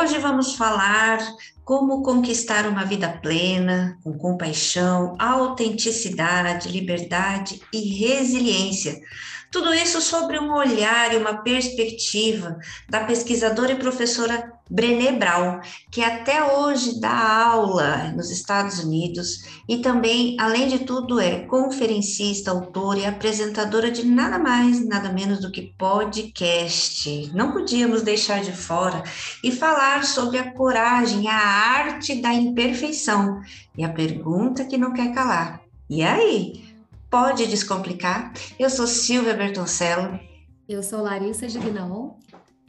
Hoje vamos falar como conquistar uma vida plena, com compaixão, autenticidade, liberdade e resiliência. Tudo isso sobre um olhar e uma perspectiva da pesquisadora e professora Brené Brown, que até hoje dá aula nos Estados Unidos e também, além de tudo, é conferencista, autora e apresentadora de nada mais, nada menos do que podcast. Não podíamos deixar de fora e falar sobre a coragem, a arte da imperfeição e a pergunta que não quer calar. E aí? Pode descomplicar? Eu sou Silvia Bertoncello. Eu sou Larissa Gignon.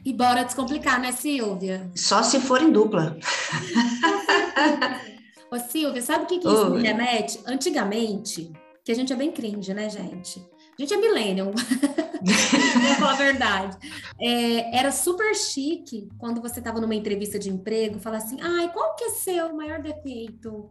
E bora descomplicar, né, Silvia? Só se for em dupla. Ô, Silvia, sabe o que, que isso me remete? Antigamente, que a gente é bem cringe, né, gente? A gente é millennial, vou falar a verdade. É, era super chique quando você estava numa entrevista de emprego, falar assim, ai, qual que é seu maior defeito?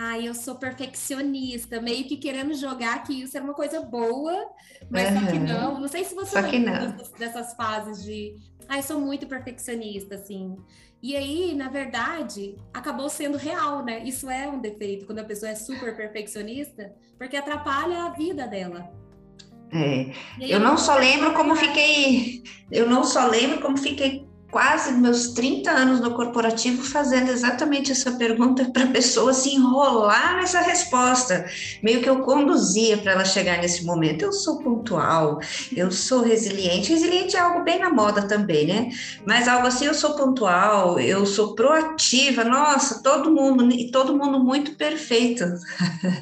Ai, eu sou perfeccionista, meio que querendo jogar que isso era uma coisa boa, mas uhum. só que não. Não sei se você lembra dessas, dessas, fases de ai, sou muito perfeccionista, assim. E aí, na verdade, acabou sendo real, né? Isso é um defeito quando a pessoa é super perfeccionista, porque atrapalha a vida dela. É. Eu não só lembro como fiquei, eu não só lembro como fiquei quase meus 30 anos no corporativo fazendo exatamente essa pergunta para a pessoa se enrolar nessa resposta. Meio que eu conduzia para ela chegar nesse momento. Eu sou pontual, eu sou resiliente. Resiliente é algo bem na moda também, né? Mas algo assim, eu sou pontual, eu sou proativa. Nossa, todo mundo, e todo mundo muito perfeito.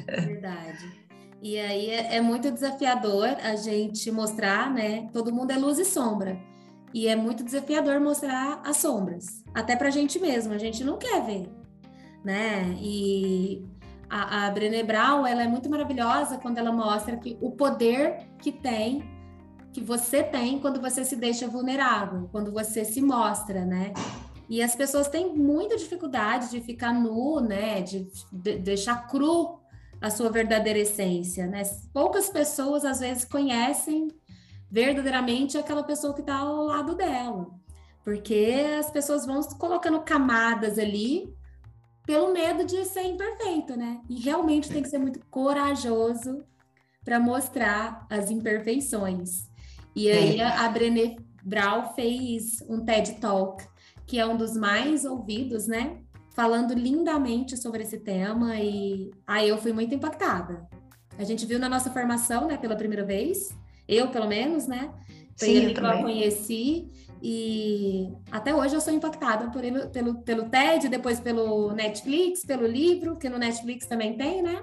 Verdade. E aí é, é muito desafiador a gente mostrar, né? Todo mundo é luz e sombra. E é muito desafiador mostrar as sombras, até para a gente mesmo, a gente não quer ver, né? E a, a Brené Brown, ela é muito maravilhosa quando ela mostra que o poder que tem, que você tem quando você se deixa vulnerável, quando você se mostra, né? E as pessoas têm muita dificuldade de ficar nu, né? De, de deixar cru a sua verdadeira essência, né? Poucas pessoas às vezes conhecem verdadeiramente aquela pessoa que está ao lado dela. Porque as pessoas vão colocando camadas ali pelo medo de ser imperfeito, né? E realmente tem que ser muito corajoso para mostrar as imperfeições. E aí é. a Brené Brown fez um TED Talk, que é um dos mais ouvidos, né? Falando lindamente sobre esse tema e aí eu fui muito impactada. A gente viu na nossa formação, né, pela primeira vez, eu, pelo menos, né? Foi Sim, ele que eu conheci e até hoje eu sou impactada por ele, pelo, pelo TED, depois pelo Netflix, pelo livro, que no Netflix também tem, né?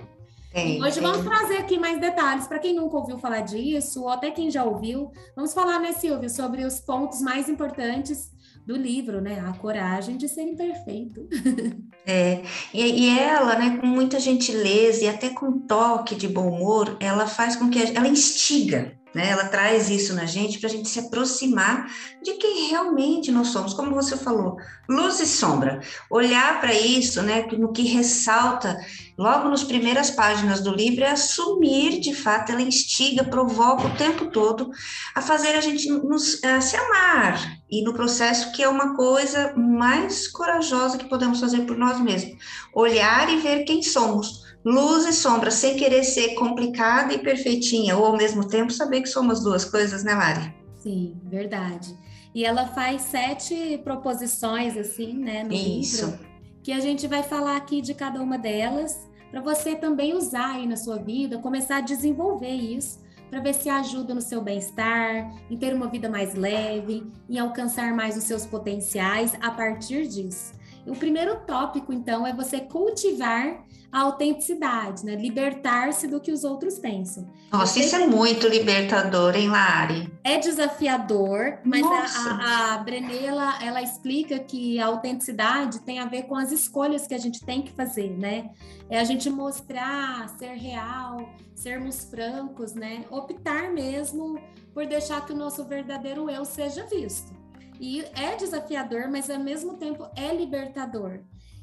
Tem, hoje tem. vamos trazer aqui mais detalhes para quem nunca ouviu falar disso, ou até quem já ouviu. Vamos falar, né, Silvio, sobre os pontos mais importantes do livro, né? A coragem de ser imperfeito. É, e, e, ela, né, com muita gentileza e até com toque de bom humor, ela faz com que a, ela instiga né? Ela traz isso na gente para a gente se aproximar de quem realmente nós somos, como você falou, luz e sombra. Olhar para isso, né? No que ressalta logo nas primeiras páginas do livro é assumir, de fato, ela instiga, provoca o tempo todo a fazer a gente nos, a se amar e no processo que é uma coisa mais corajosa que podemos fazer por nós mesmos, olhar e ver quem somos luz e sombra, sem querer ser complicada e perfeitinha, ou ao mesmo tempo saber que somos duas coisas, né, Mari? Sim, verdade. E ela faz sete proposições, assim, né, no Isso. livro, que a gente vai falar aqui de cada uma delas, para você também usar aí na sua vida, começar a desenvolver isso, para ver se ajuda no seu bem-estar, em ter uma vida mais leve, em alcançar mais os seus potenciais a partir disso. O primeiro tópico, então, é você cultivar a autenticidade, né? Libertar-se do que os outros pensam. Nossa, isso é muito libertador, hein, Lari? É desafiador, mas a, a, a Brené, ela, ela explica que a autenticidade tem a ver com as escolhas que a gente tem que fazer, né? É a gente mostrar, ser real, sermos francos, né? Optar mesmo por deixar que o nosso verdadeiro eu seja visto. E é desafiador, mas ao mesmo tempo é libertador.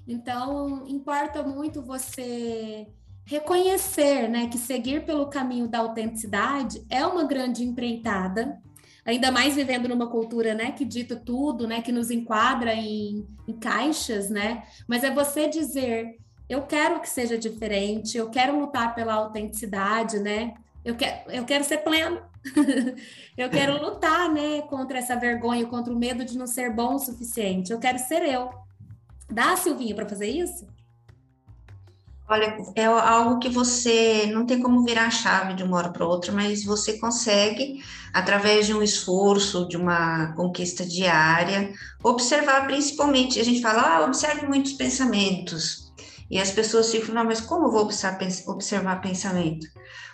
Então, importa muito você reconhecer, né, que seguir pelo caminho da autenticidade é uma grande empreitada, ainda mais vivendo numa cultura, né, que dita tudo, né, que nos enquadra em, em caixas, né? Mas é você dizer, eu quero que seja diferente, eu quero lutar pela autenticidade, né? Eu quero, eu quero ser pleno. eu quero lutar, né, contra essa vergonha, contra o medo de não ser bom o suficiente. Eu quero ser eu. Dá, Silvinha, para fazer isso? Olha, é algo que você não tem como virar a chave de uma hora para outra, mas você consegue, através de um esforço, de uma conquista diária, observar principalmente. A gente fala, ah, observe muitos pensamentos. E as pessoas ficam, não, mas como eu vou observar, pensamento?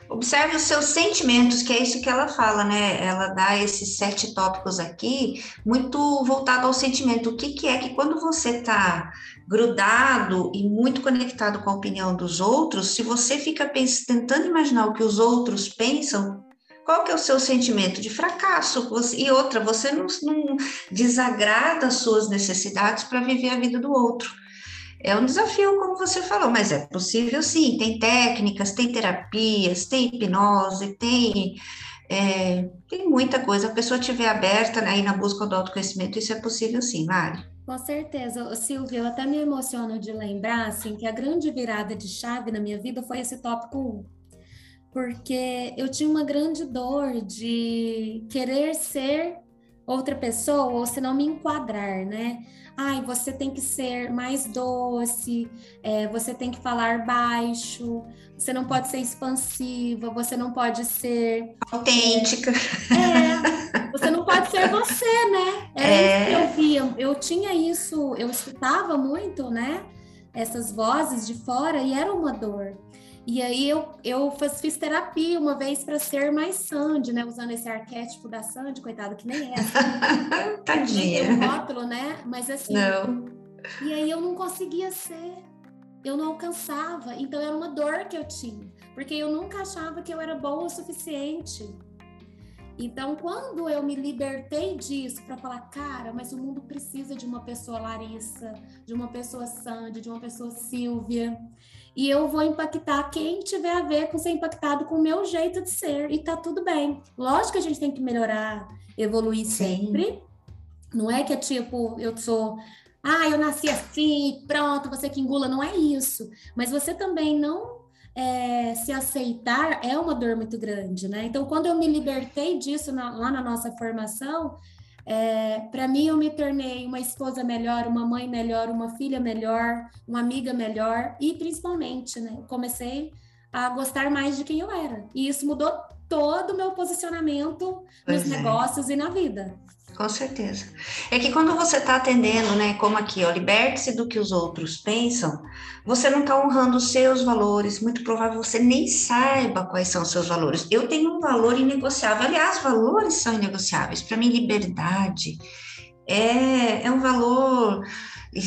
Observe os seus sentimentos, que é isso que ela fala, né? Ela dá esses sete tópicos aqui, muito voltado ao sentimento. O que, que é que quando você está grudado e muito conectado com a opinião dos outros, se você fica tentando imaginar o que os outros pensam, qual que é o seu sentimento de fracasso? E outra, você não, não desagrada as suas necessidades para viver a vida do outro. É um desafio, como você falou, mas é possível sim. Tem técnicas, tem terapias, tem hipnose, tem, é, tem muita coisa. A pessoa estiver aberta aí na busca do autoconhecimento, isso é possível sim, Mari. Com certeza. Silvia, eu até me emociono de lembrar assim, que a grande virada de chave na minha vida foi esse tópico 1. Porque eu tinha uma grande dor de querer ser outra pessoa ou se não me enquadrar, né? Ai, você tem que ser mais doce, é, você tem que falar baixo, você não pode ser expansiva, você não pode ser autêntica. É, você não pode ser você, né? Era é. isso que eu via. Eu tinha isso, eu escutava muito, né? Essas vozes de fora e era uma dor. E aí eu, eu fiz, fiz terapia uma vez para ser mais Sandy, né? Usando esse arquétipo da Sandy, coitada, que nem é. Assim. Tadinha. Tem um rótulo, né? Mas assim. Não. E aí eu não conseguia ser. Eu não alcançava. Então era uma dor que eu tinha. Porque eu nunca achava que eu era boa o suficiente. Então, quando eu me libertei disso para falar, cara, mas o mundo precisa de uma pessoa Larissa, de uma pessoa Sandy, de uma pessoa Silvia e eu vou impactar quem tiver a ver com ser impactado com o meu jeito de ser e tá tudo bem. Lógico que a gente tem que melhorar, evoluir Sim. sempre. Não é que é tipo, eu sou, ah, eu nasci assim, pronto, você que engula, não é isso. Mas você também não é, se aceitar é uma dor muito grande, né? Então, quando eu me libertei disso na, lá na nossa formação, é, para mim, eu me tornei uma esposa melhor, uma mãe melhor, uma filha melhor, uma amiga melhor e, principalmente, né, comecei a gostar mais de quem eu era. E isso mudou todo o meu posicionamento pois nos é. negócios e na vida. Com certeza. É que quando você está atendendo, né, como aqui, ó, liberte-se do que os outros pensam, você não está honrando os seus valores, muito provável você nem saiba quais são os seus valores. Eu tenho um valor inegociável, aliás, valores são inegociáveis. Para mim, liberdade é, é um valor.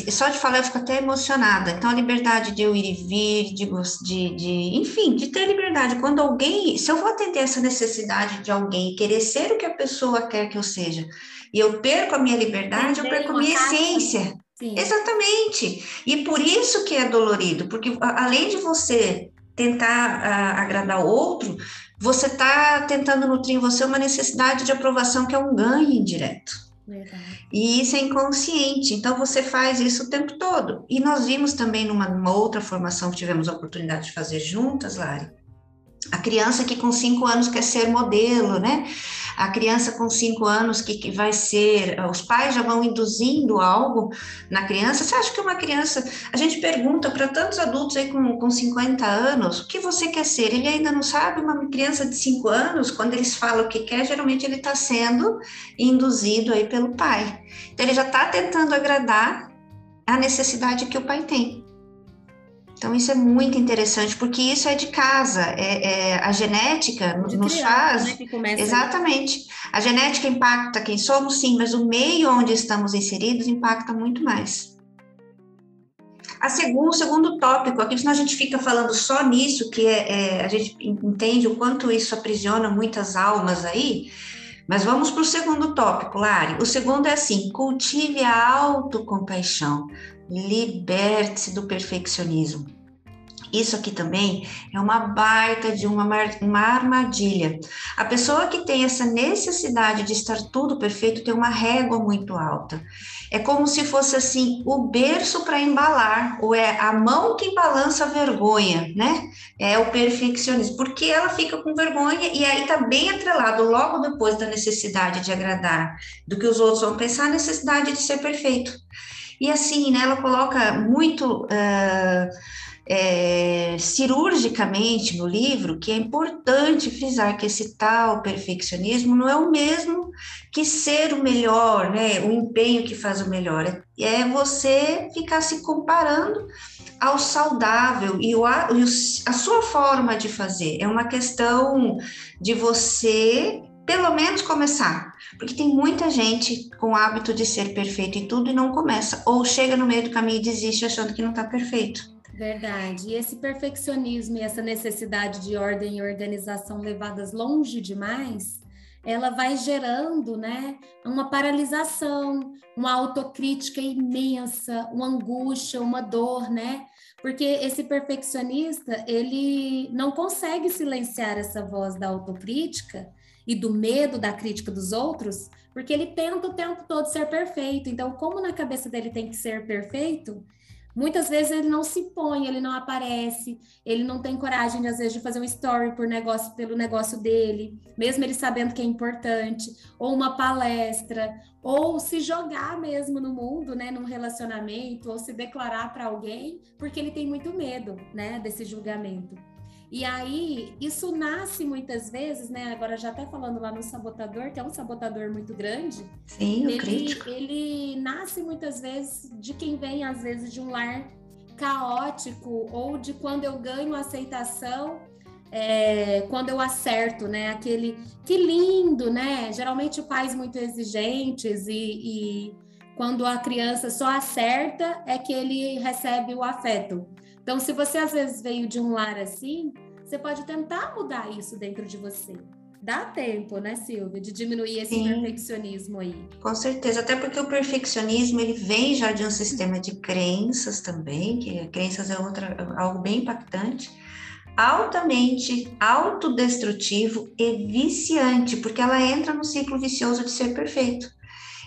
Só de falar eu fico até emocionada. Então, a liberdade de eu ir e vir, de, de, de, enfim, de ter liberdade. Quando alguém, se eu vou atender essa necessidade de alguém, querer ser o que a pessoa quer que eu seja, e eu perco a minha liberdade, eu perco a minha essência. Sim. Exatamente. E por isso que é dolorido, porque além de você tentar uh, agradar o outro, você está tentando nutrir em você uma necessidade de aprovação que é um ganho indireto. Verdade. E isso é inconsciente, então você faz isso o tempo todo. E nós vimos também numa, numa outra formação que tivemos a oportunidade de fazer juntas, Lari, a criança que com cinco anos quer ser modelo, né? A criança com cinco anos que, que vai ser, os pais já vão induzindo algo na criança. Você acha que uma criança, a gente pergunta para tantos adultos aí com, com 50 anos, o que você quer ser? Ele ainda não sabe, uma criança de cinco anos, quando eles falam o que quer, geralmente ele está sendo induzido aí pelo pai. Então ele já está tentando agradar a necessidade que o pai tem. Então, isso é muito interessante, porque isso é de casa, é, é a genética de nos faz. Né, exatamente. A genética impacta quem somos, sim, mas o meio onde estamos inseridos impacta muito mais. A segundo, o segundo tópico, aqui, senão a gente fica falando só nisso, que é, é, a gente entende o quanto isso aprisiona muitas almas aí, mas vamos para o segundo tópico, Lari. O segundo é assim: cultive a autocompaixão liberte-se do perfeccionismo. Isso aqui também é uma baita de uma, uma armadilha. A pessoa que tem essa necessidade de estar tudo perfeito tem uma régua muito alta. É como se fosse assim o berço para embalar, ou é a mão que balança a vergonha, né? É o perfeccionismo, porque ela fica com vergonha e aí tá bem atrelado logo depois da necessidade de agradar, do que os outros vão pensar, a necessidade de ser perfeito. E assim, né, ela coloca muito. Uh, é, cirurgicamente no livro que é importante frisar que esse tal perfeccionismo não é o mesmo que ser o melhor, né? O empenho que faz o melhor. É você ficar se comparando ao saudável e, o, e a sua forma de fazer. É uma questão de você pelo menos começar, porque tem muita gente com o hábito de ser perfeito em tudo e não começa, ou chega no meio do caminho e desiste achando que não está perfeito. Verdade. E esse perfeccionismo e essa necessidade de ordem e organização levadas longe demais, ela vai gerando, né, uma paralisação, uma autocrítica imensa, uma angústia, uma dor, né? Porque esse perfeccionista, ele não consegue silenciar essa voz da autocrítica e do medo da crítica dos outros, porque ele tenta o tempo todo ser perfeito. Então, como na cabeça dele tem que ser perfeito, Muitas vezes ele não se põe, ele não aparece, ele não tem coragem, às vezes, de fazer um story por negócio, pelo negócio dele, mesmo ele sabendo que é importante, ou uma palestra, ou se jogar mesmo no mundo, né, num relacionamento, ou se declarar para alguém, porque ele tem muito medo, né, desse julgamento. E aí, isso nasce muitas vezes, né? Agora já até falando lá no sabotador, que é um sabotador muito grande. Sim, ele, crítico. ele nasce muitas vezes de quem vem, às vezes, de um lar caótico, ou de quando eu ganho aceitação é, quando eu acerto, né? Aquele que lindo, né? Geralmente pais muito exigentes e, e, quando a criança só acerta é que ele recebe o afeto. Então, se você às vezes veio de um lar assim, você pode tentar mudar isso dentro de você. Dá tempo, né, Silvia, de diminuir esse Sim, perfeccionismo aí. Com certeza, até porque o perfeccionismo ele vem já de um sistema de crenças também, que crenças é outra, algo bem impactante, altamente autodestrutivo e viciante, porque ela entra no ciclo vicioso de ser perfeito.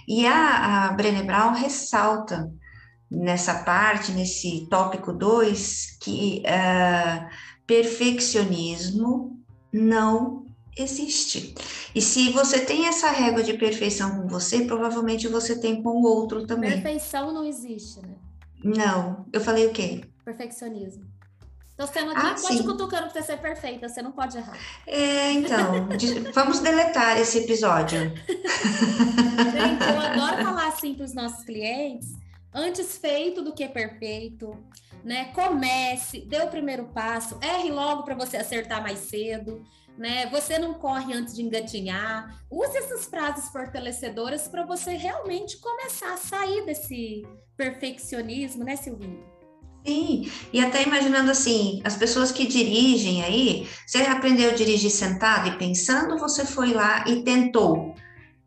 E a, a Brené Brown ressalta nessa parte, nesse tópico 2, que uh, perfeccionismo não existe. E se você tem essa régua de perfeição com você, provavelmente você tem com o outro também. Perfeição não existe, né? Não. Eu falei o quê? Perfeccionismo. Então, você não ah, pode sim. cutucando pra você ser perfeita, você não pode errar. É, então, vamos deletar esse episódio. Gente, eu adoro falar assim para os nossos clientes, antes feito do que perfeito, né? Comece, dê o primeiro passo, erre logo para você acertar mais cedo, né? Você não corre antes de engatinhar. Use essas frases fortalecedoras para você realmente começar a sair desse perfeccionismo, né, Silvinho? Sim, e até imaginando assim, as pessoas que dirigem aí, você aprendeu a dirigir sentado e pensando, você foi lá e tentou.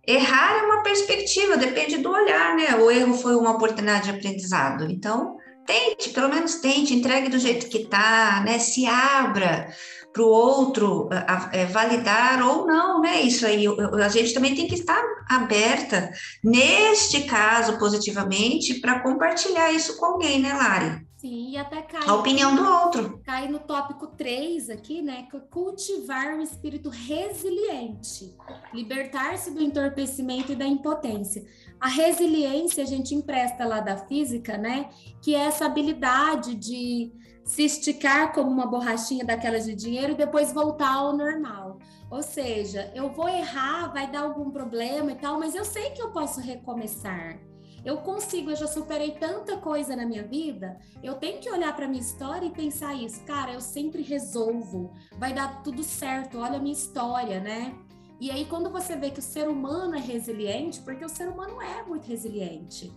Errar é uma perspectiva, depende do olhar, né? O erro foi uma oportunidade de aprendizado. Então, tente, pelo menos tente, entregue do jeito que tá, né? Se abra para o outro a, é, validar ou não, né? Isso aí, a gente também tem que estar aberta, neste caso, positivamente, para compartilhar isso com alguém, né, Lari? Sim, e até cai. A opinião do outro. Cai no tópico 3 aqui, né? É cultivar um espírito resiliente, libertar-se do entorpecimento e da impotência. A resiliência a gente empresta lá da física, né? Que é essa habilidade de se esticar como uma borrachinha daquelas de dinheiro e depois voltar ao normal. Ou seja, eu vou errar, vai dar algum problema e tal, mas eu sei que eu posso recomeçar. Eu consigo, eu já superei tanta coisa na minha vida, eu tenho que olhar para minha história e pensar isso, cara, eu sempre resolvo, vai dar tudo certo, olha a minha história, né? E aí, quando você vê que o ser humano é resiliente, porque o ser humano é muito resiliente,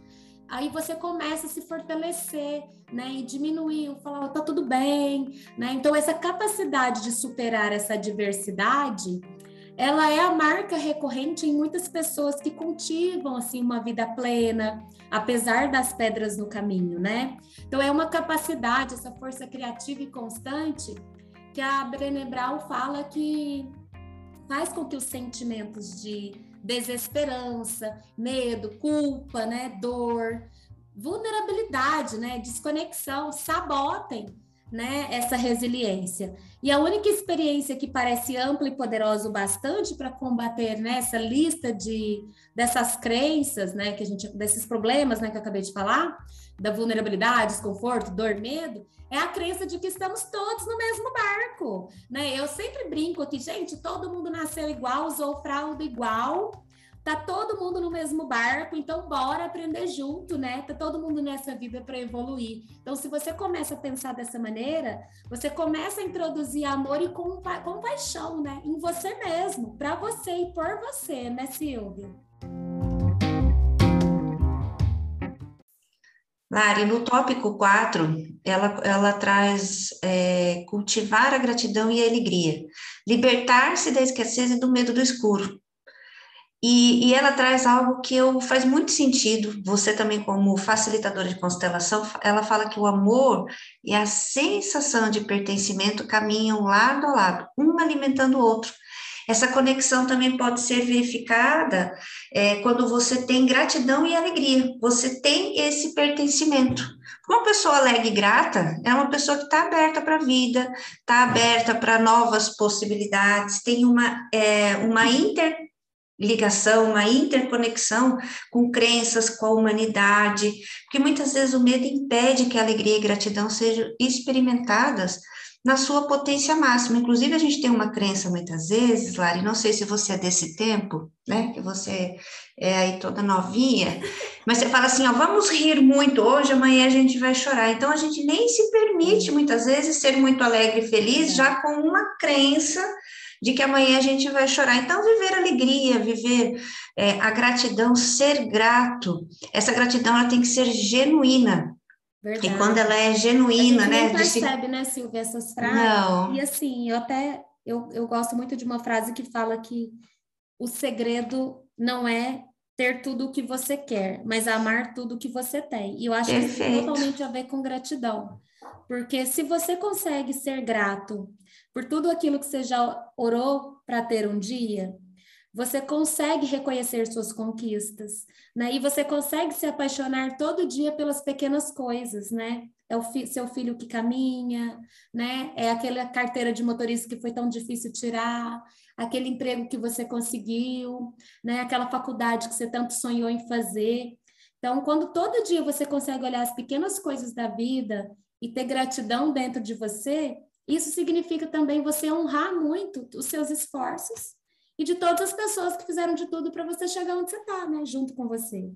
aí você começa a se fortalecer, né, e diminuir, falar, oh, tá tudo bem, né? Então, essa capacidade de superar essa adversidade ela é a marca recorrente em muitas pessoas que cultivam assim uma vida plena, apesar das pedras no caminho, né? Então é uma capacidade, essa força criativa e constante que a Brené Brown fala que faz com que os sentimentos de desesperança, medo, culpa, né, dor, vulnerabilidade, né, desconexão, sabotem né, essa resiliência. E a única experiência que parece ampla e poderosa o bastante para combater né, essa lista de dessas crenças, né, que a gente desses problemas, né, que eu acabei de falar, da vulnerabilidade, desconforto, dor, medo, é a crença de que estamos todos no mesmo barco, né? Eu sempre brinco aqui, gente, todo mundo nasceu igual, usou fralda igual, tá todo mundo no mesmo barco, então bora aprender junto, né? Tá todo mundo nessa vida para evoluir. Então, se você começa a pensar dessa maneira, você começa a introduzir amor e compa compaixão, né? Em você mesmo, para você e por você, né, Silvia? Lari, no tópico 4, ela, ela traz é, cultivar a gratidão e a alegria, libertar-se da escassez e do medo do escuro. E, e, ela traz algo que eu, faz muito sentido. Você também, como facilitadora de constelação, ela fala que o amor e a sensação de pertencimento caminham lado a lado, um alimentando o outro. Essa conexão também pode ser verificada é, quando você tem gratidão e alegria. Você tem esse pertencimento. Uma pessoa alegre e grata é uma pessoa que está aberta para a vida, está aberta para novas possibilidades, tem uma, é, uma inter ligação, uma interconexão com crenças, com a humanidade, porque muitas vezes o medo impede que a alegria e gratidão sejam experimentadas na sua potência máxima. Inclusive, a gente tem uma crença muitas vezes, Lari, não sei se você é desse tempo, né, que você é aí toda novinha, mas você fala assim, ó, vamos rir muito hoje, amanhã a gente vai chorar. Então, a gente nem se permite, muitas vezes, ser muito alegre e feliz, já com uma crença de que amanhã a gente vai chorar. Então, viver alegria, viver é, a gratidão, ser grato, essa gratidão ela tem que ser genuína. Verdade. E quando ela é genuína, né? Não percebe, se... né, Silvia, essas frases. Não. E assim, eu até eu, eu gosto muito de uma frase que fala que o segredo não é ter tudo o que você quer, mas amar tudo o que você tem. E eu acho Perfeito. que isso tem totalmente a ver com gratidão. Porque se você consegue ser grato por tudo aquilo que você já orou para ter um dia, você consegue reconhecer suas conquistas, né? E você consegue se apaixonar todo dia pelas pequenas coisas, né? É o fi seu filho que caminha, né? É aquela carteira de motorista que foi tão difícil tirar, aquele emprego que você conseguiu, né? Aquela faculdade que você tanto sonhou em fazer. Então, quando todo dia você consegue olhar as pequenas coisas da vida e ter gratidão dentro de você, isso significa também você honrar muito os seus esforços e de todas as pessoas que fizeram de tudo para você chegar onde você está, né? Junto com você.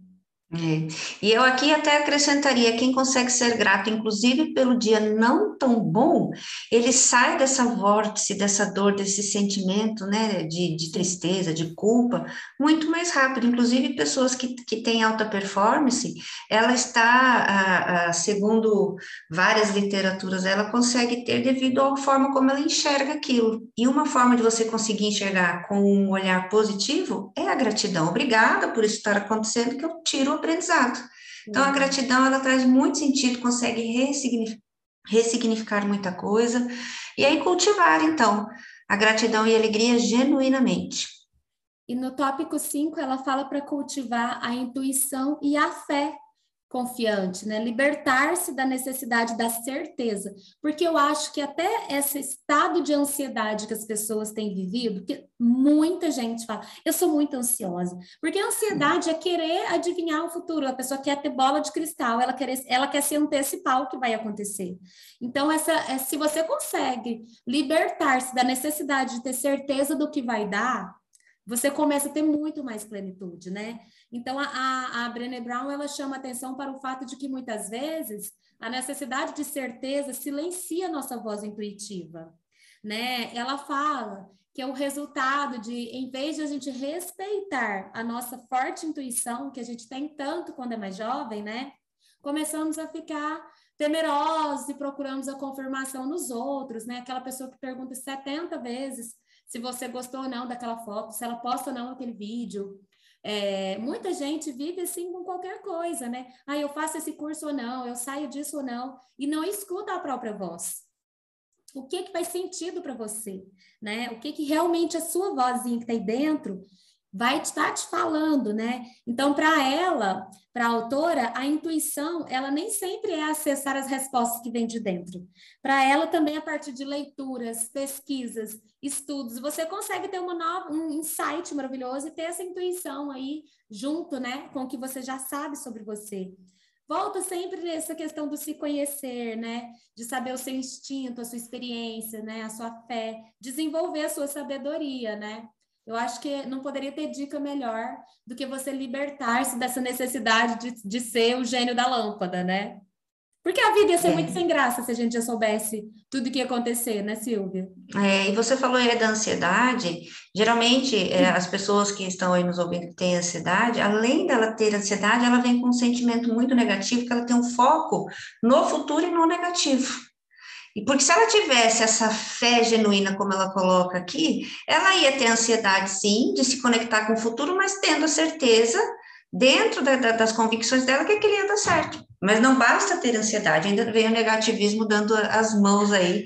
É. E eu aqui até acrescentaria: quem consegue ser grato, inclusive pelo dia não tão bom, ele sai dessa vórtice, dessa dor, desse sentimento né, de, de tristeza, de culpa, muito mais rápido. Inclusive, pessoas que, que têm alta performance, ela está, a, a, segundo várias literaturas, ela consegue ter devido à forma como ela enxerga aquilo. E uma forma de você conseguir enxergar com um olhar positivo é a gratidão. Obrigada por isso estar acontecendo, que eu tiro aprendizado. Então, a uhum. gratidão, ela traz muito sentido, consegue ressignificar, ressignificar muita coisa, e aí cultivar, então, a gratidão e a alegria genuinamente. E no tópico 5, ela fala para cultivar a intuição e a fé confiante, né? Libertar-se da necessidade da certeza, porque eu acho que até esse estado de ansiedade que as pessoas têm vivido, que muita gente fala, eu sou muito ansiosa, porque a ansiedade é querer adivinhar o futuro, a pessoa quer ter bola de cristal, ela quer, ela quer se antecipar o que vai acontecer. Então, essa, é, se você consegue libertar-se da necessidade de ter certeza do que vai dar, você começa a ter muito mais plenitude, né? Então, a, a, Brené Brown, ela chama atenção para o fato de que, muitas vezes, a necessidade de certeza silencia nossa voz intuitiva, né? Ela fala que é o resultado de, em vez de a gente respeitar a nossa forte intuição, que a gente tem tanto quando é mais jovem, né? Começamos a ficar temerosos e procuramos a confirmação nos outros, né? Aquela pessoa que pergunta 70 vezes se você gostou ou não daquela foto, se ela posta ou não aquele vídeo. É, muita gente vive assim com qualquer coisa, né? Ah, eu faço esse curso ou não, eu saio disso ou não, e não escuta a própria voz. O que que faz sentido para você, né? O que que realmente a sua vozinha que está aí dentro vai estar te falando, né? Então, para ela, para a autora, a intuição, ela nem sempre é acessar as respostas que vêm de dentro. Para ela também a partir de leituras, pesquisas, estudos, você consegue ter uma nova, um insight maravilhoso e ter essa intuição aí junto, né, com o que você já sabe sobre você. Volta sempre nessa questão do se conhecer, né? De saber o seu instinto, a sua experiência, né? A sua fé, desenvolver a sua sabedoria, né? Eu acho que não poderia ter dica melhor do que você libertar-se dessa necessidade de, de ser o gênio da lâmpada, né? Porque a vida ia ser é. muito sem graça se a gente já soubesse tudo o que ia acontecer, né, Silvia? É, e você falou aí da ansiedade. Geralmente, é, as pessoas que estão aí nos ouvindo que têm ansiedade, além dela ter ansiedade, ela vem com um sentimento muito negativo, que ela tem um foco no futuro e no negativo. E porque se ela tivesse essa fé genuína, como ela coloca aqui, ela ia ter ansiedade, sim, de se conectar com o futuro, mas tendo a certeza, dentro da, da, das convicções dela, que aquilo ia dar certo. Mas não basta ter ansiedade, ainda vem o negativismo dando as mãos aí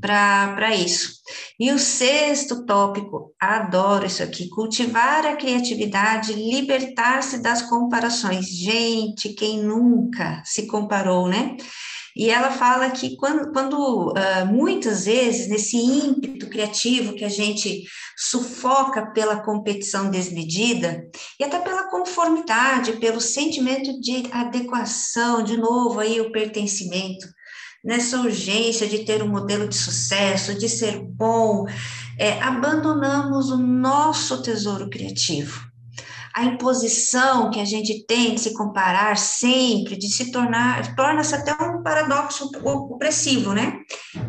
para isso. E o sexto tópico, adoro isso aqui, cultivar a criatividade, libertar-se das comparações. Gente, quem nunca se comparou, né? E ela fala que quando, quando uh, muitas vezes, nesse ímpeto criativo que a gente sufoca pela competição desmedida, e até pela conformidade, pelo sentimento de adequação, de novo aí o pertencimento, nessa urgência de ter um modelo de sucesso, de ser bom, é, abandonamos o nosso tesouro criativo a imposição que a gente tem de se comparar sempre, de se tornar, torna-se até um paradoxo opressivo, né?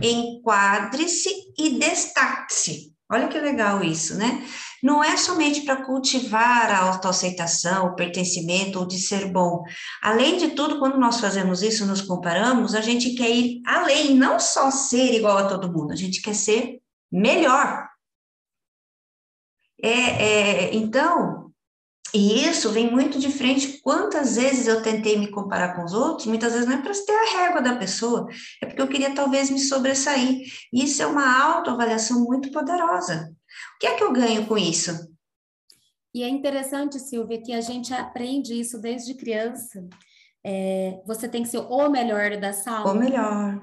Enquadre-se e destaque-se. Olha que legal isso, né? Não é somente para cultivar a autoaceitação, o pertencimento ou de ser bom. Além de tudo, quando nós fazemos isso, nos comparamos, a gente quer ir além, não só ser igual a todo mundo, a gente quer ser melhor. É, é, então, e isso vem muito de frente. Quantas vezes eu tentei me comparar com os outros, muitas vezes não é para ter a régua da pessoa, é porque eu queria talvez me sobressair. Isso é uma autoavaliação muito poderosa. O que é que eu ganho com isso? E é interessante, Silvia, que a gente aprende isso desde criança. É, você tem que ser o melhor da sala. O melhor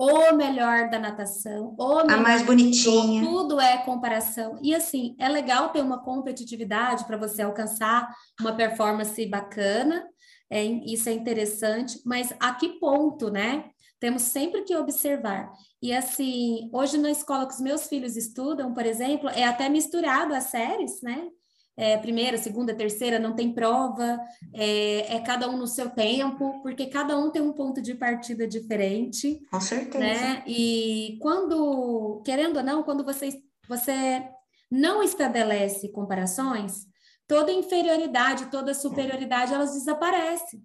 o melhor da natação, o a mais bonitinha. Tudo é comparação. E assim, é legal ter uma competitividade para você alcançar uma performance bacana, é, isso é interessante, mas a que ponto, né? Temos sempre que observar. E assim, hoje na escola que os meus filhos estudam, por exemplo, é até misturado as séries, né? É, primeira, segunda, terceira, não tem prova, é, é, cada um no seu tempo, porque cada um tem um ponto de partida diferente. Com certeza. Né? E quando, querendo ou não, quando você, você não estabelece comparações, toda inferioridade, toda superioridade, elas desaparecem.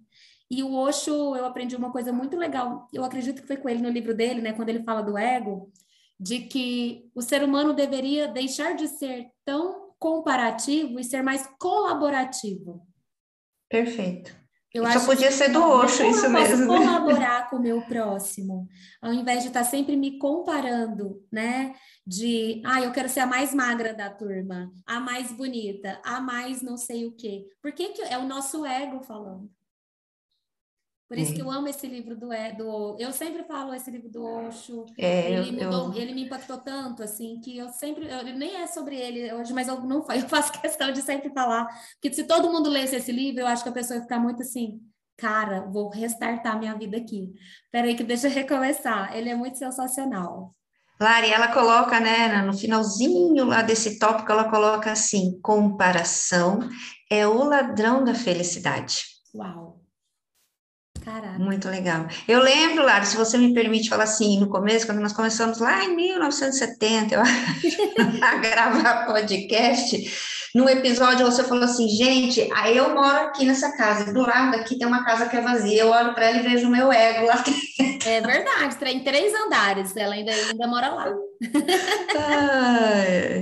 E o Osho, eu aprendi uma coisa muito legal, eu acredito que foi com ele no livro dele, né, quando ele fala do ego, de que o ser humano deveria deixar de ser tão comparativo e ser mais colaborativo. Perfeito. Eu Só acho podia ser do Osho, isso mesmo. colaborar com o meu próximo, ao invés de estar sempre me comparando, né? De, ah, eu quero ser a mais magra da turma, a mais bonita, a mais não sei o quê. Por que, que é o nosso ego falando? Por isso é. que eu amo esse livro do, do. Eu sempre falo esse livro do Osho. É, ele, eu, mudou, eu... ele me impactou tanto, assim, que eu sempre. Eu, nem é sobre ele hoje, mas eu não eu faço questão de sempre falar. Porque se todo mundo lesse esse livro, eu acho que a pessoa ia ficar muito assim. Cara, vou restartar minha vida aqui. Peraí, que deixa eu recomeçar. Ele é muito sensacional. Lari, ela coloca, né, no finalzinho lá desse tópico, ela coloca assim: comparação é o ladrão da felicidade. Uau! Caraca. Muito legal. Eu lembro, Lara, se você me permite falar assim, no começo, quando nós começamos lá em 1970, eu, a gravar podcast, No episódio você falou assim, gente, aí eu moro aqui nessa casa, do lado aqui tem uma casa que é vazia, eu olho para ela e vejo o meu ego lá dentro. É verdade, tem três andares, ela ainda, ainda mora lá.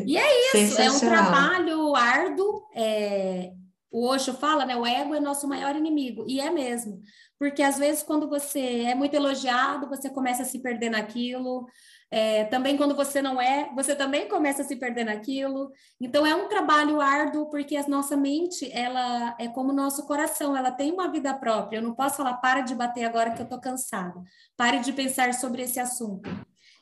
e é isso, é um trabalho árduo, é, o Osho fala, né? O ego é nosso maior inimigo, e é mesmo. Porque às vezes, quando você é muito elogiado, você começa a se perder naquilo. É, também quando você não é, você também começa a se perder naquilo. Então é um trabalho árduo porque a nossa mente, ela é como o nosso coração, ela tem uma vida própria. Eu não posso falar para de bater agora que eu tô cansada. Pare de pensar sobre esse assunto.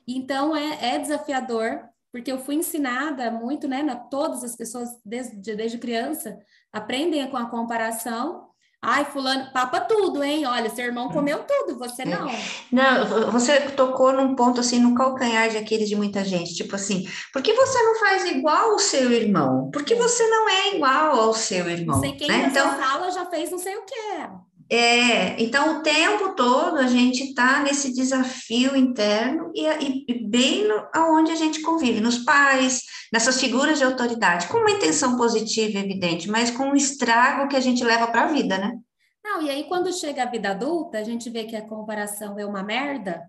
Então é, é desafiador, porque eu fui ensinada muito, né, na, todas as pessoas desde, desde criança aprendem com a comparação. Ai, fulano, papa tudo, hein? Olha, seu irmão comeu tudo, você não. Não, você tocou num ponto assim no calcanhar de aqueles de muita gente, tipo assim, por que você não faz igual ao seu irmão? Por que você não é igual ao seu irmão? Não sei quem né? então, sala já fez não sei o que. É, então o tempo todo a gente está nesse desafio interno e, e, bem no, aonde a gente convive, nos pais, nessas figuras de autoridade, com uma intenção positiva, evidente, mas com um estrago que a gente leva para a vida, né? Não, e aí quando chega a vida adulta, a gente vê que a comparação é uma merda,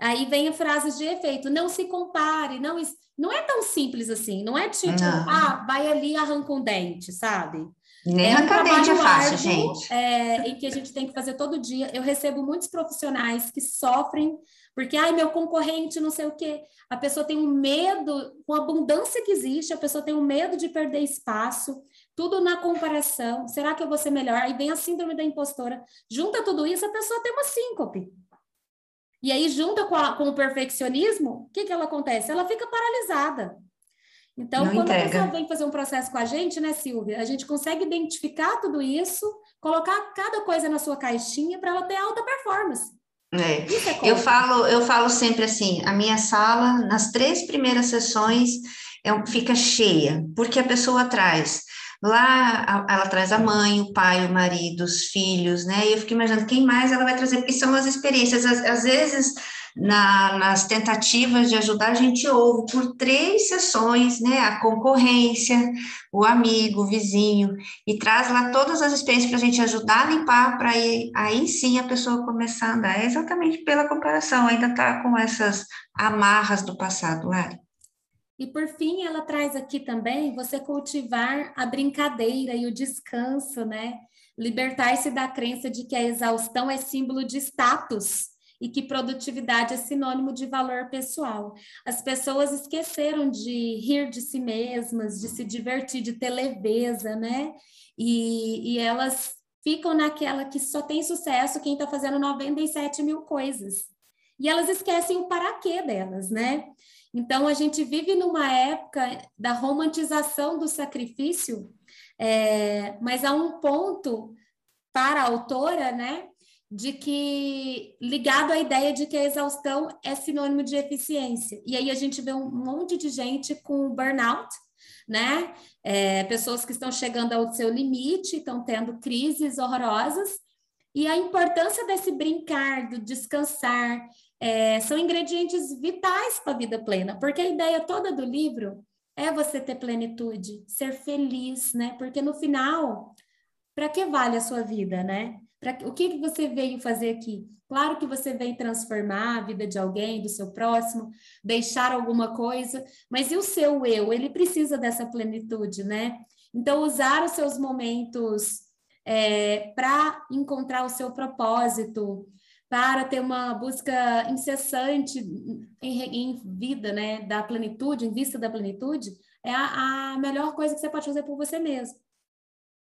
aí vem a frase de efeito, não se compare, não, não é tão simples assim, não é tipo, não. ah, vai ali e arranca um dente, sabe? Nem é um trabalho é fácil, árduo, gente. É, em que a gente tem que fazer todo dia. Eu recebo muitos profissionais que sofrem porque, ai, meu concorrente, não sei o quê. A pessoa tem um medo, com a abundância que existe, a pessoa tem um medo de perder espaço, tudo na comparação. Será que eu vou ser melhor? Aí vem a síndrome da impostora. Junta tudo isso, a pessoa tem uma síncope. E aí, junta com, a, com o perfeccionismo, o que, que ela acontece? Ela fica paralisada. Então, não quando entrega. a pessoa vem fazer um processo com a gente, né, Silvia, a gente consegue identificar tudo isso, colocar cada coisa na sua caixinha para ela ter alta performance. É. é eu falo, eu falo sempre assim, a minha sala nas três primeiras sessões é, fica cheia, porque a pessoa traz lá ela traz a mãe, o pai, o marido, os filhos, né? E eu fico imaginando quem mais ela vai trazer, porque são as experiências, às, às vezes na, nas tentativas de ajudar, a gente ouve por três sessões, né, a concorrência, o amigo, o vizinho, e traz lá todas as experiências para a gente ajudar a limpar, para aí, aí sim a pessoa começar a andar. É exatamente pela comparação, ainda está com essas amarras do passado, Lari. E por fim, ela traz aqui também você cultivar a brincadeira e o descanso, né? Libertar-se da crença de que a exaustão é símbolo de status e que produtividade é sinônimo de valor pessoal. As pessoas esqueceram de rir de si mesmas, de se divertir, de ter leveza, né? E, e elas ficam naquela que só tem sucesso quem está fazendo 97 mil coisas. E elas esquecem o para quê delas, né? Então, a gente vive numa época da romantização do sacrifício, é, mas há um ponto para a autora, né, de que ligado à ideia de que a exaustão é sinônimo de eficiência. E aí a gente vê um monte de gente com burnout, né? É, pessoas que estão chegando ao seu limite, estão tendo crises horrorosas. E a importância desse brincar, do descansar, é, são ingredientes vitais para a vida plena, porque a ideia toda do livro é você ter plenitude, ser feliz, né? Porque no final, para que vale a sua vida, né? Pra, o que, que você veio fazer aqui? Claro que você veio transformar a vida de alguém, do seu próximo, deixar alguma coisa, mas e o seu eu? Ele precisa dessa plenitude, né? Então, usar os seus momentos é, para encontrar o seu propósito, para ter uma busca incessante em, em, vida, né, da plenitude, em vista da plenitude, é a, a melhor coisa que você pode fazer por você mesmo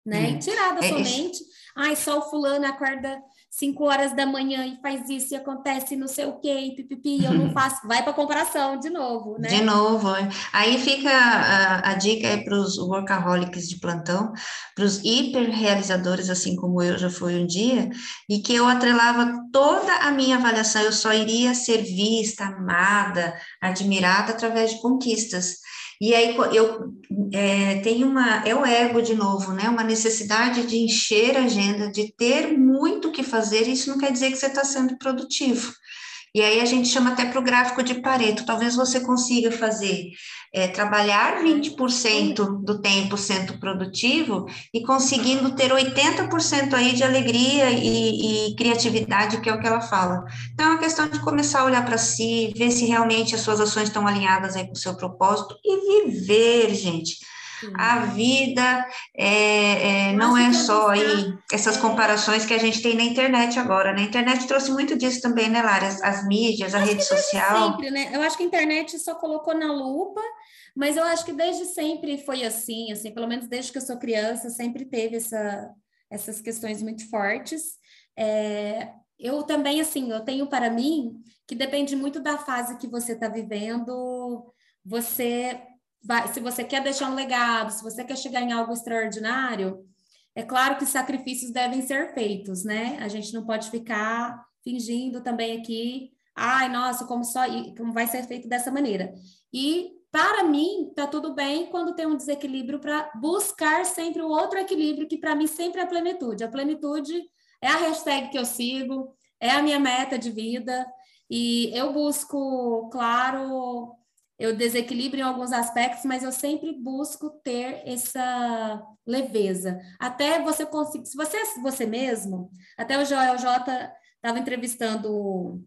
né? E tirar da é, sua mente, ai, só o fulano acorda 5 horas da manhã e faz isso e acontece não sei o quê, e pipipi, eu não faço. Vai para comparação de novo, né? De novo. Aí fica a, a dica é para os workaholics de plantão, para os hiperrealizadores, assim como eu já fui um dia, e que eu atrelava toda a minha avaliação, eu só iria ser vista, amada, admirada através de conquistas. E aí eu é, tenho uma, é o ego de novo, né? Uma necessidade de encher a agenda, de ter muito o que fazer, isso não quer dizer que você está sendo produtivo. E aí a gente chama até para o gráfico de Pareto. Talvez você consiga fazer, é, trabalhar 20% do tempo sendo produtivo e conseguindo ter 80% aí de alegria e, e, criatividade, que é o que ela fala. Então é uma questão de começar a olhar para si, ver se realmente as suas ações estão alinhadas aí com o seu propósito e viver, gente a vida é, é, não é só aí essas comparações que a gente tem na internet agora. Na internet trouxe muito disso também, né, Lara? As, as mídias, a acho rede social. Sempre, né? Eu acho que a internet só colocou na lupa, mas eu acho que desde sempre foi assim, assim, pelo menos desde que eu sou criança, sempre teve essa, essas questões muito fortes. É, eu também, assim, eu tenho para mim que depende muito da fase que você está vivendo, você vai, se você quer deixar um legado, se você quer chegar em algo extraordinário, é claro que sacrifícios devem ser feitos, né? A gente não pode ficar fingindo também aqui, ai, nossa, como só como vai ser feito dessa maneira. E para mim, tá tudo bem quando tem um desequilíbrio para buscar sempre o outro equilíbrio, que para mim sempre é a plenitude. A plenitude é a hashtag que eu sigo, é a minha meta de vida, e eu busco, claro, eu desequilibro em alguns aspectos, mas eu sempre busco ter essa leveza. Até você conseguir, se você é você mesmo, até o Joel J estava entrevistando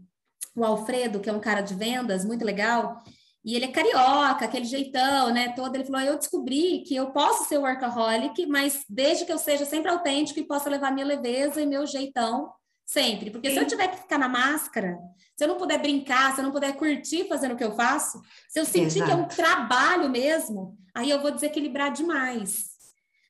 o Alfredo, que é um cara de vendas muito legal, e ele é carioca, aquele jeitão, né, todo, ele falou, eu descobri que eu posso ser workaholic, mas desde que eu seja sempre autêntico e possa levar minha leveza e meu jeitão sempre, porque Sim. se eu tiver que ficar na máscara, se eu não puder brincar, se eu não puder curtir fazendo o que eu faço, se eu sentir Exato. que é um trabalho mesmo, aí eu vou desequilibrar demais,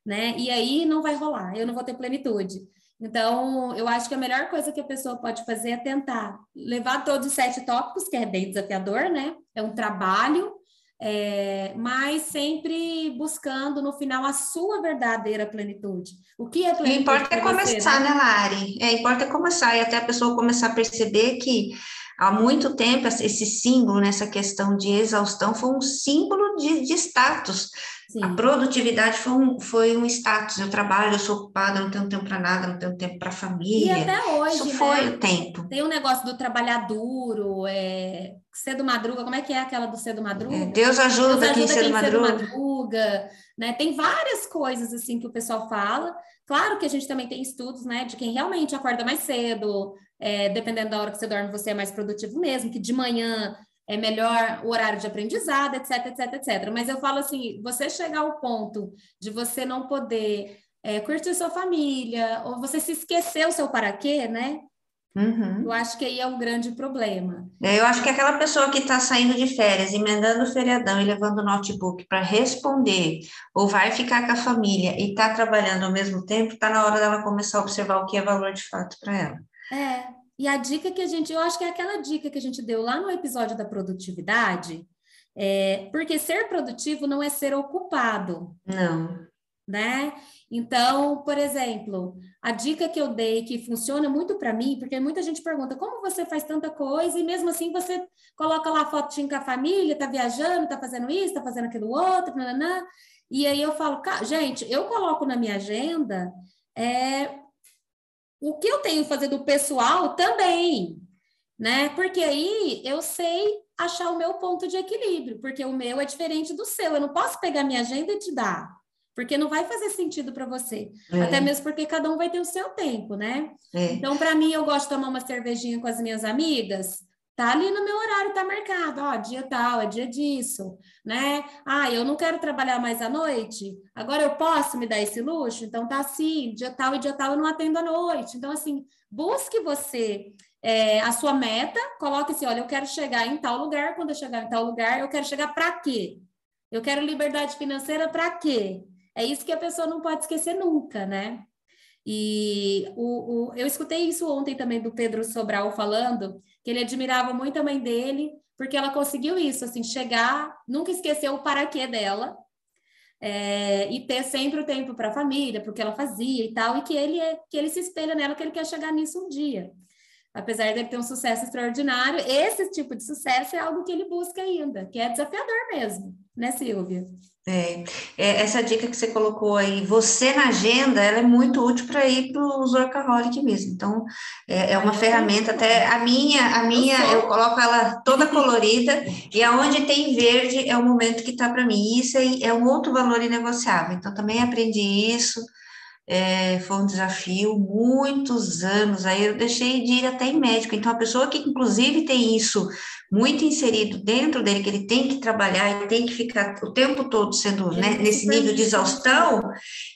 né? E aí não vai rolar, eu não vou ter plenitude. Então, eu acho que a melhor coisa que a pessoa pode fazer é tentar levar todos os sete tópicos, que é bem desafiador, né? É um trabalho, é, mas sempre buscando no final a sua verdadeira plenitude. O que é plenitude? O importa é começar, né? né, Lari? É, importa é começar e até a pessoa começar a perceber que há muito tempo esse símbolo, nessa questão de exaustão, foi um símbolo de, de status. Sim. A produtividade foi um, foi um status. Eu trabalho, eu sou ocupada, não tenho tempo para nada, não tenho tempo para a família. E até hoje. Isso foi né? o tempo. Tem um negócio do trabalhar duro, é, cedo madruga, como é que é aquela do cedo madruga? É, Deus ajuda, Deus ajuda quem, cedo, madruga. cedo madruga. Né? Tem várias coisas assim que o pessoal fala. Claro que a gente também tem estudos, né, de quem realmente acorda mais cedo, é, dependendo da hora que você dorme, você é mais produtivo mesmo, que de manhã é melhor o horário de aprendizado, etc, etc, etc. Mas eu falo assim, você chegar ao ponto de você não poder é, curtir sua família, ou você se esquecer o seu para quê, né? Uhum. Eu acho que aí é um grande problema. É, eu acho que aquela pessoa que está saindo de férias, emendando o feriadão e levando o notebook para responder, ou vai ficar com a família e está trabalhando ao mesmo tempo, está na hora dela começar a observar o que é valor de fato para ela. É, e a dica que a gente, eu acho que é aquela dica que a gente deu lá no episódio da produtividade, é, porque ser produtivo não é ser ocupado. Não. Né? Então, por exemplo, a dica que eu dei que funciona muito para mim, porque muita gente pergunta como você faz tanta coisa e mesmo assim você coloca lá fotinho com a família, tá viajando, tá fazendo isso, tá fazendo aquilo outro, nananã. E aí eu falo, gente, eu coloco na minha agenda é, o que eu tenho que fazer do pessoal também, né? Porque aí eu sei achar o meu ponto de equilíbrio, porque o meu é diferente do seu. Eu não posso pegar minha agenda e te dar, porque não vai fazer sentido para você. É. Até mesmo porque cada um vai ter o seu tempo, né? É. Então, para mim, eu gosto de tomar uma cervejinha com as minhas amigas. Tá ali no meu horário, tá marcado, ó, dia tal, é dia disso, né? Ah, eu não quero trabalhar mais à noite, agora eu posso me dar esse luxo? Então tá assim, dia tal e dia tal eu não atendo à noite. Então, assim, busque você é, a sua meta, coloque assim, olha, eu quero chegar em tal lugar, quando eu chegar em tal lugar, eu quero chegar para quê? Eu quero liberdade financeira para quê? É isso que a pessoa não pode esquecer nunca, né? E o, o, eu escutei isso ontem também do Pedro Sobral falando que ele admirava muito a mãe dele, porque ela conseguiu isso, assim, chegar, nunca esqueceu o para quê dela, é, e ter sempre o tempo para a família, porque ela fazia e tal, e que ele, é, que ele se espelha nela, que ele quer chegar nisso um dia. Apesar dele ter um sucesso extraordinário, esse tipo de sucesso é algo que ele busca ainda, que é desafiador mesmo, né, Silvia? É, é, essa dica que você colocou aí, você na agenda, ela é muito útil para ir para os workaholic mesmo. Então, é, é uma ferramenta, até a minha, a minha, eu, eu coloco ela toda colorida, e aonde tem verde é o momento que está para mim. Isso aí é um outro valor inegociável. Então, também aprendi isso é, foi um desafio, muitos anos, aí eu deixei de ir até em médico, então a pessoa que inclusive tem isso muito inserido dentro dele, que ele tem que trabalhar e tem que ficar o tempo todo sendo né, nesse nível de exaustão,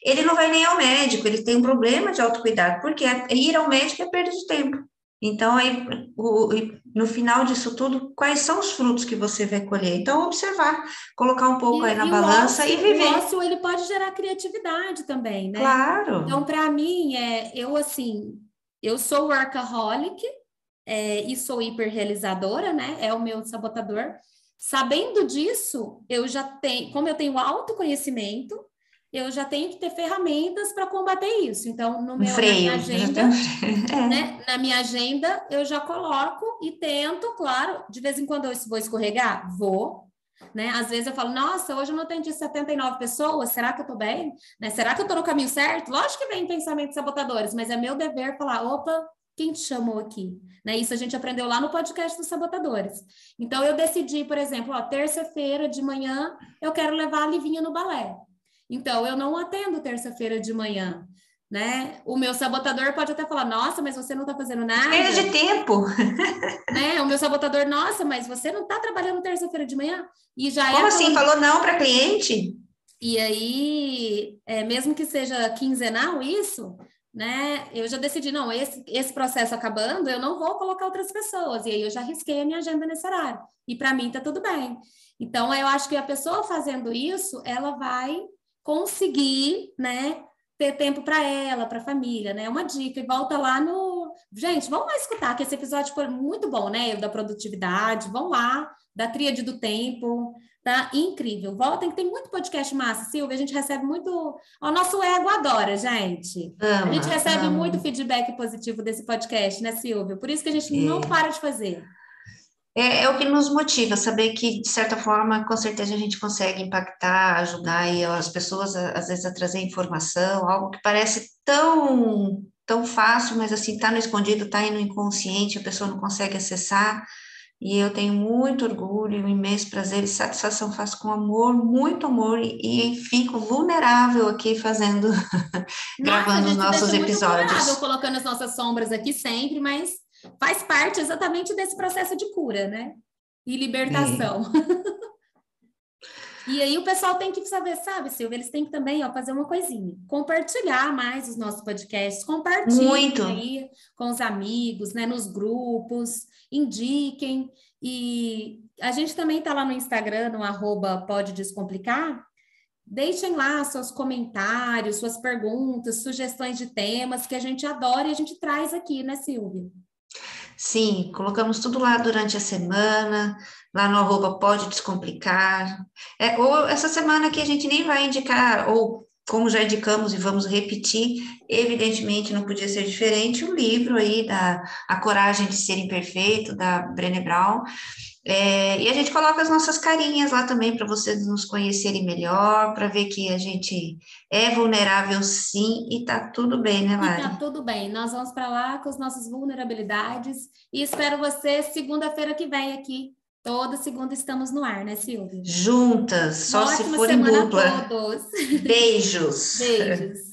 ele não vai nem ao médico, ele tem um problema de autocuidado, porque ir ao médico é perda de tempo. Então, aí, o, no final disso tudo, quais são os frutos que você vai colher? Então, observar, colocar um pouco e, aí na balança ócio, e viver. O ócio, ele pode gerar criatividade também, né? Claro. Então, para mim, é, eu, assim, eu sou workaholic é, e sou hiperrealizadora, né? É o meu sabotador. Sabendo disso, eu já tenho, como eu tenho autoconhecimento, eu já tenho que ter ferramentas para combater isso. Então, no meu, Freio, na minha agenda, é. né, na minha agenda, eu já coloco e tento, claro, de vez em quando eu vou escorregar, vou. Né? Às vezes eu falo, nossa, hoje eu não atendi 79 pessoas, será que eu estou bem? Né? Será que eu estou no caminho certo? Lógico que vem pensamentos sabotadores, mas é meu dever falar, opa, quem te chamou aqui? Né? Isso a gente aprendeu lá no podcast dos sabotadores. Então eu decidi, por exemplo, terça-feira de manhã eu quero levar a Livinha no balé. Então, eu não atendo terça-feira de manhã, né? O meu sabotador pode até falar, nossa, mas você não está fazendo nada. Perda de tempo. né? O meu sabotador, nossa, mas você não está trabalhando terça-feira de manhã? E já é Como é assim? Falou não para cliente? E aí, é, mesmo que seja quinzenal isso, né? Eu já decidi, não, esse, esse processo acabando, eu não vou colocar outras pessoas. E aí eu já risquei a minha agenda nesse horário. E para mim tá tudo bem. Então, eu acho que a pessoa fazendo isso, ela vai conseguir, né, ter tempo para ela, para a família, né? Uma dica e volta lá no, gente, vamos lá escutar que esse episódio foi muito bom, né? Da produtividade, vão lá, da tríade do tempo, tá incrível. Voltem que tem muito podcast massa, Silvia, a gente recebe muito, o nosso ego adora, gente. Ama, a gente recebe ama. muito feedback positivo desse podcast, né, Silvia? Por isso que a gente é. não para de fazer. É, é, o que nos motiva, saber que, de certa forma, com certeza a gente consegue impactar, ajudar as pessoas, às vezes, a trazer informação, algo que parece tão, tão fácil, mas assim, está no escondido, está aí no inconsciente, a pessoa não consegue acessar, e eu tenho muito orgulho, um imenso prazer e satisfação, faço com amor, muito amor, e, e fico vulnerável aqui fazendo, gravando os nossos episódios. colocando as nossas sombras aqui sempre, mas faz parte exatamente desse processo de cura, né? E libertação. É. e aí o pessoal tem que saber, sabe, Silvia, eles têm que também ó, fazer uma coisinha, compartilhar mais os nossos podcasts, compartilhem aí com os amigos, né, nos grupos, indiquem. E a gente também está lá no Instagram, no arroba Pode Descomplicar. Deixem lá seus comentários, suas perguntas, sugestões de temas que a gente adora e a gente traz aqui, né, Silvia? Sim, colocamos tudo lá durante a semana, lá no arroba pode descomplicar. É, ou essa semana que a gente nem vai indicar, ou como já indicamos e vamos repetir, evidentemente não podia ser diferente, o livro aí da A Coragem de Ser Imperfeito, da Brené Brown, é, e a gente coloca as nossas carinhas lá também para vocês nos conhecerem melhor, para ver que a gente é vulnerável sim e tá tudo bem, né, Mari? E tá tudo bem. Nós vamos para lá com as nossas vulnerabilidades e espero você segunda-feira que vem aqui. Toda segunda estamos no ar, né, Silvia? Juntas, só Uma se for em dupla. Beijos. Beijos.